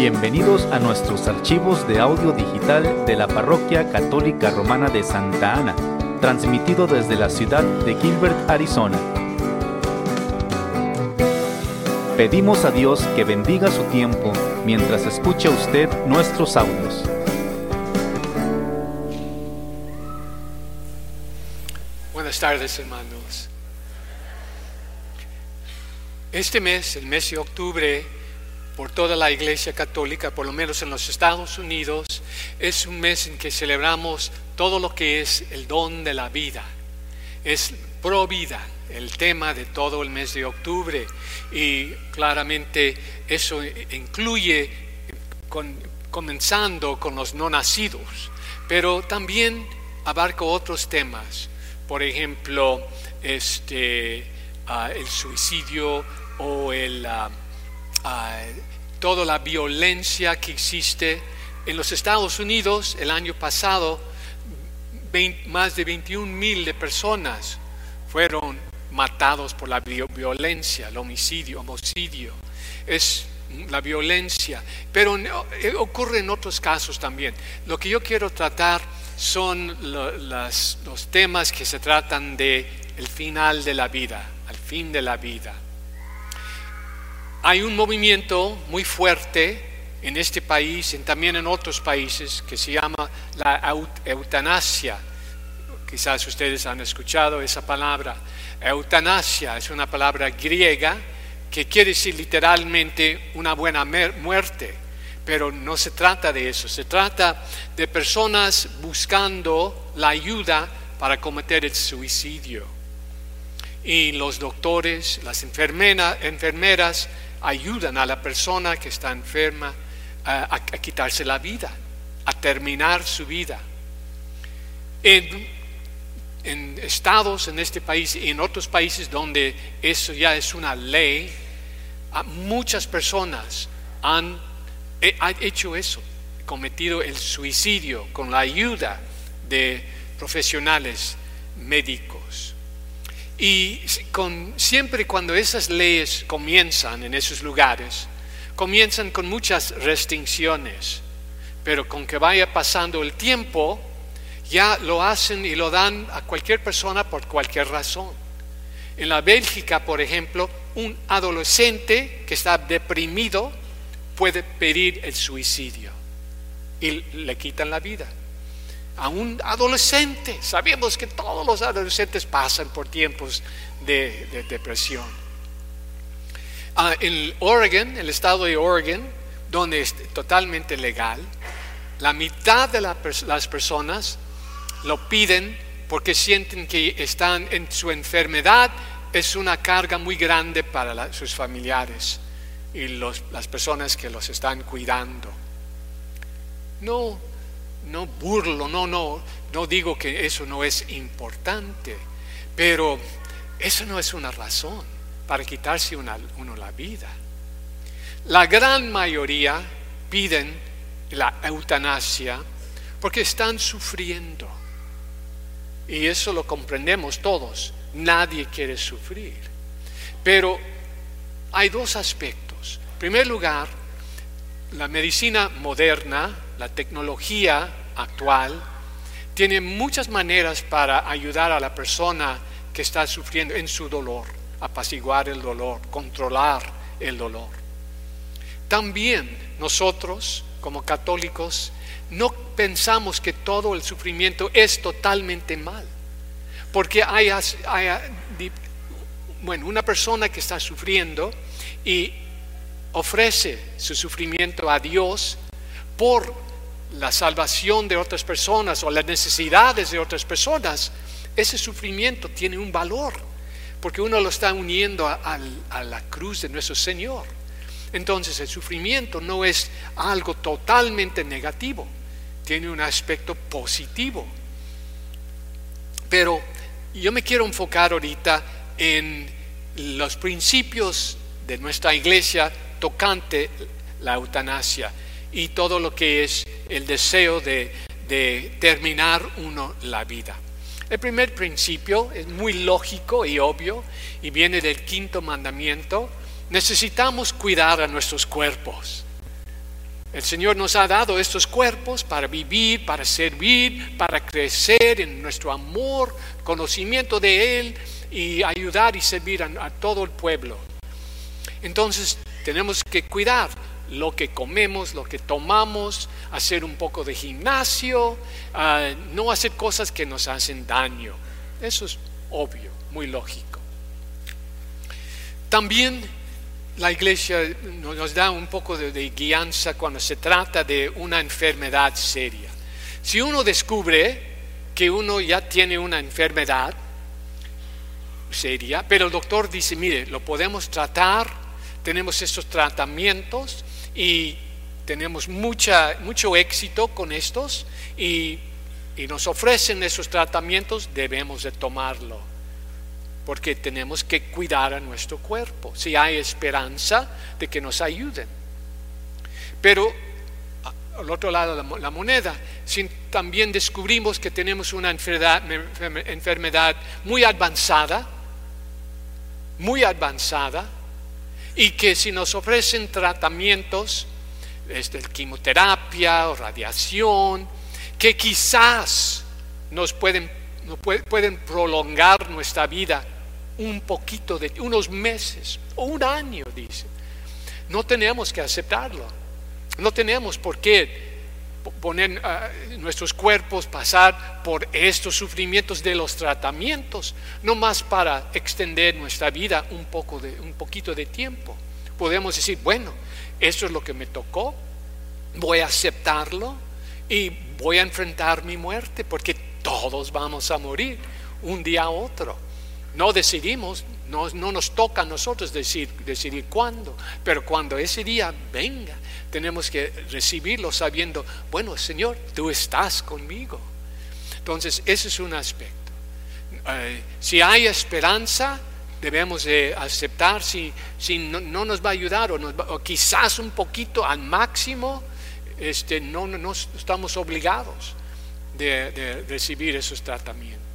Bienvenidos a nuestros archivos de audio digital de la Parroquia Católica Romana de Santa Ana, transmitido desde la ciudad de Gilbert, Arizona. Pedimos a Dios que bendiga su tiempo mientras escucha usted nuestros audios. Buenas tardes, hermanos. Este mes, el mes de octubre, por toda la Iglesia Católica, por lo menos en los Estados Unidos, es un mes en que celebramos todo lo que es el don de la vida. Es pro vida, el tema de todo el mes de octubre. Y claramente eso incluye, comenzando con los no nacidos, pero también abarca otros temas. Por ejemplo, este, ah, el suicidio o el, ah, ah, toda la violencia que existe. En los Estados Unidos, el año pasado, más de 21 mil de personas fueron matados por la vi- violencia, el homicidio, homicidio. Es la violencia, pero eh, ocurre en otros casos también. Lo que yo quiero tratar son los temas que se tratan de el final de la vida, al fin de la vida. Hay un movimiento muy fuerte en este país y también en otros países que se llama la eut- eutanasia. Quizás ustedes han escuchado esa palabra. Eutanasia es una palabra griega que quiere decir literalmente una buena muerte, pero no se trata de eso, se trata de personas buscando la ayuda para cometer el suicidio y los doctores, las enfermera- enfermeras ayudan a la persona que está enferma a, quitarse la vida, a terminar su vida. En, estados en este país y en otros países donde eso ya es una ley, muchas personas han hecho eso, cometido el suicidio con la ayuda de profesionales médicos. Y con, siempre cuando esas leyes comienzan en esos lugares, comienzan con muchas restricciones, pero con que vaya pasando el tiempo, ya lo hacen y lo dan a cualquier persona por cualquier razón. En la Bélgica, por ejemplo, un adolescente que está deprimido puede pedir el suicidio y le quitan la vida a un adolescente. Sabemos que todos los adolescentes pasan por tiempos de, de depresión. Ah, en Oregon, el estado de Oregon, donde es totalmente legal, la mitad de las personas lo piden porque sienten que están en su enfermedad, es una carga muy grande para sus familiares y las personas que los están cuidando. No, no burlo, no, no, no digo que eso no es importante, pero eso no es una razón para quitarse uno la vida. La gran mayoría piden la eutanasia porque están sufriendo. Y eso lo comprendemos todos. Nadie quiere sufrir. Pero hay dos aspectos. En primer lugar, la medicina moderna, la tecnología actual, tiene muchas maneras para ayudar a la persona que está sufriendo en su dolor, apaciguar el dolor, controlar el dolor. También nosotros, como católicos, no pensamos que todo el sufrimiento es totalmente mal, porque hay, ah, bueno, una persona que está sufriendo y ofrece su sufrimiento a Dios por la salvación de otras personas o las necesidades de otras personas, ese sufrimiento tiene un valor, porque uno lo está uniendo a, la cruz de nuestro Señor. Entonces el sufrimiento no es algo totalmente negativo, tiene un aspecto positivo. Pero yo me quiero enfocar ahorita en los principios de nuestra iglesia tocante la eutanasia y todo lo que es el deseo de, terminar uno la vida. El primer principio es muy lógico y obvio y viene del quinto mandamiento. Necesitamos cuidar a nuestros cuerpos. El Señor nos ha dado estos cuerpos para vivir, para servir, para crecer en nuestro amor, conocimiento de Él y ayudar y servir a, todo el pueblo. Entonces tenemos que cuidar lo que comemos, lo que tomamos, hacer un poco de gimnasio, ah, no hacer cosas que nos hacen daño. Eso es obvio, muy lógico. También la iglesia nos da un poco de, de guianza cuando se trata de una enfermedad seria. Si uno descubre que uno ya tiene una enfermedad seria, pero el doctor dice, mire, lo podemos tratar, tenemos estos tratamientos y tenemos mucha, mucho éxito con estos y, y nos ofrecen esos tratamientos, debemos de tomarlo porque tenemos que cuidar a nuestro cuerpo, si hay esperanza de que nos ayuden. Pero al otro lado de la moneda, si también descubrimos que tenemos una enfermedad, enfermedad muy avanzada, muy avanzada, y que si nos ofrecen tratamientos, desde quimioterapia o radiación, que quizás nos pueden, pueden prolongar nuestra vida un poquito de unos meses o un año, dice. No tenemos que aceptarlo. No tenemos por qué poner ah, nuestros cuerpos pasar por estos sufrimientos de los tratamientos, no más para extender nuestra vida un poco de un poquito de tiempo. Podemos decir, bueno, eso es lo que me tocó, voy a aceptarlo y voy a enfrentar mi muerte porque todos vamos a morir un día a otro. No decidimos, no, nos toca a nosotros decidir cuándo, pero cuando ese día venga, tenemos que recibirlo sabiendo, bueno, Señor, tú estás conmigo. Entonces, ese es un aspecto. Eh, si hay esperanza, debemos de aceptar, si, no, nos va a ayudar o, quizás un poquito al máximo, este, no, no, estamos obligados de recibir esos tratamientos.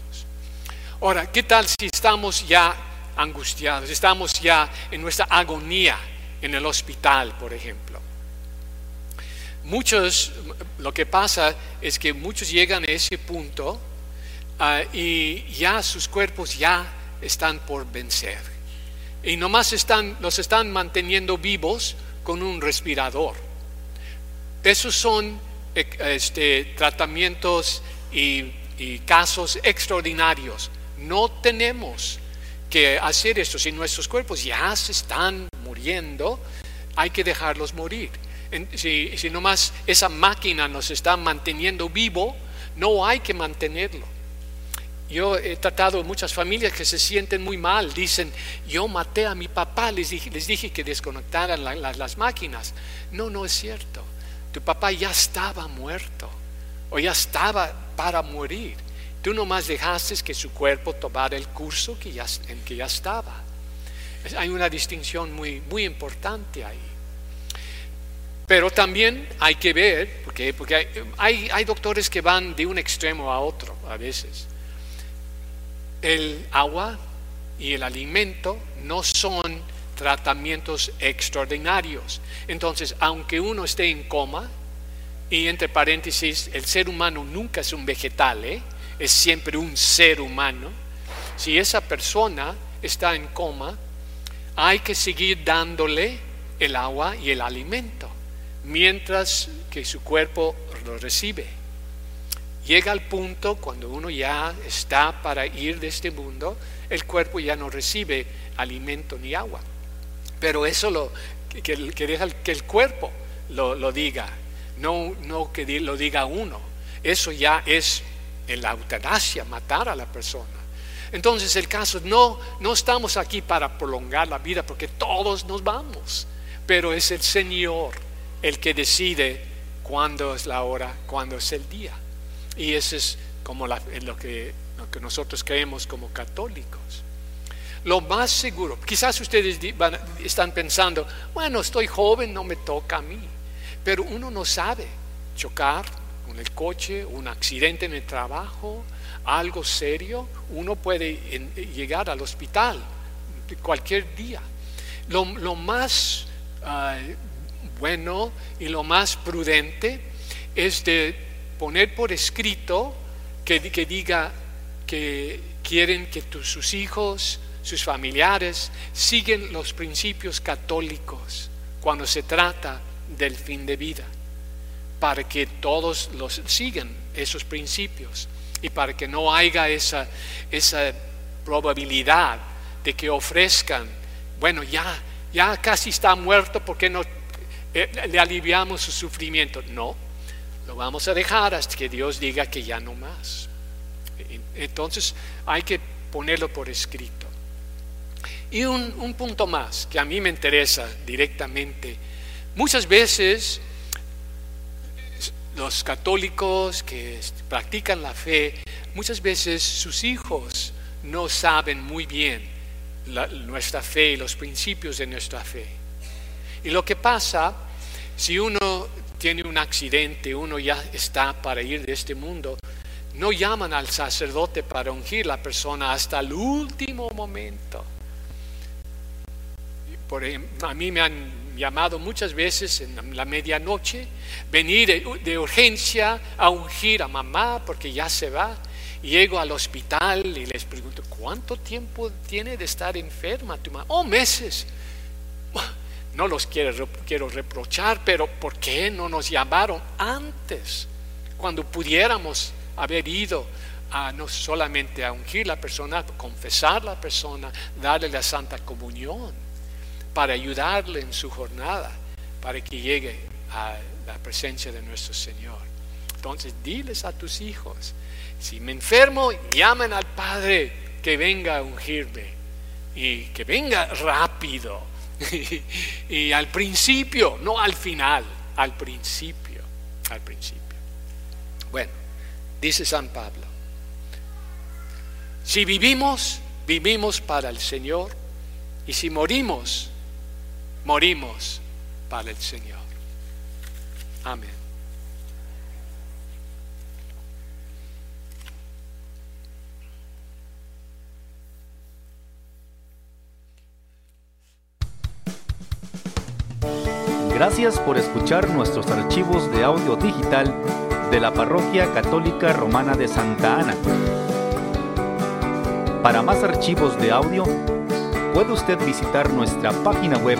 Ahora, ¿qué tal si estamos ya angustiados, estamos ya en nuestra agonía en el hospital, por ejemplo? Muchos, lo que pasa es que muchos llegan a ese punto ah, y ya sus cuerpos ya están por vencer. Y nomás están, los están manteniendo vivos con un respirador. Esos son eh, este, tratamientos y casos extraordinarios no tenemos que hacer esto. Si nuestros cuerpos ya se están muriendo, hay que dejarlos morir. Si, si nomás esa máquina nos está manteniendo vivo, no hay que mantenerlo. Yo he tratado muchas familias que se sienten muy mal, dicen, yo maté a mi papá, les dije, les dije que desconectaran las máquinas. No, no es cierto. Tu papá ya estaba muerto o ya estaba para morir. Tú nomás dejaste que su cuerpo tomara el curso en que ya estaba. Hay una distinción muy, muy importante ahí. Pero también hay que ver, porque, porque hay, hay doctores que van de un extremo a otro a veces. El agua y el alimento no son tratamientos extraordinarios. Entonces, aunque uno esté en coma, y entre paréntesis, el ser humano nunca es un vegetal, ¿eh? Es siempre un ser humano, si esa persona está en coma, hay que seguir dándole el agua y el alimento, mientras que su cuerpo lo recibe. Llega al punto cuando uno ya está para ir de este mundo, el cuerpo ya no recibe alimento ni agua. Pero eso lo que, deja que el cuerpo lo, lo diga, no, no que lo diga uno. Eso ya es en la eutanasia, matar a la persona. Entonces el caso, no, no estamos aquí para prolongar la vida porque todos nos vamos, pero es el Señor el que decide cuándo es la hora, cuándo es el día. Y eso es como lo, que, lo que nosotros creemos como católicos. Lo más seguro, quizás ustedes están pensando, bueno, estoy joven, no me toca a mí, pero uno no sabe chocar, el coche, un accidente en el trabajo, algo serio, uno puede llegar al hospital cualquier día. Lo, más ah, bueno y lo más prudente es de poner por escrito que, que diga que quieren que sus hijos, sus familiares, siguen los principios católicos cuando se trata del fin de vida, para que todos los sigan esos principios y para que no haya esa, esa probabilidad de que ofrezcan, bueno, ya, ya casi está muerto, ¿por qué no eh, le aliviamos su sufrimiento? No, lo vamos a dejar hasta que Dios diga que ya no más. Entonces hay que ponerlo por escrito. Y un, punto más que a mí me interesa directamente. Muchas veces los católicos que practican la fe, muchas veces sus hijos no saben muy bien nuestra fe y los principios de nuestra fe. Y lo que pasa, si uno tiene un accidente, uno ya está para ir de este mundo, no llaman al sacerdote para ungir la persona hasta el último momento. Por, a mí me han llamado muchas veces en la medianoche, venir de, urgencia a ungir a mamá porque ya se va. Llego al hospital y les pregunto, ¿cuánto tiempo tiene de estar enferma tu mamá? Oh, meses. No los quiero, quiero reprochar, pero ¿por qué no nos llamaron antes? Cuando pudiéramos haber ido a no solamente a ungir la persona, confesar la persona, darle la santa comunión, para ayudarle en su jornada, para que llegue a la presencia de nuestro Señor. Entonces, diles a tus hijos, si me enfermo, llamen al Padre que venga a ungirme y que venga rápido. y al principio, no al final, al principio, al principio. Bueno dice San Pablo. Si vivimos, vivimos para el Señor, y si morimos, morimos para el Señor. Amén. Gracias por escuchar nuestros archivos de audio digital de la Parroquia Católica Romana de Santa Ana. Para más archivos de audio, puede usted visitar nuestra página web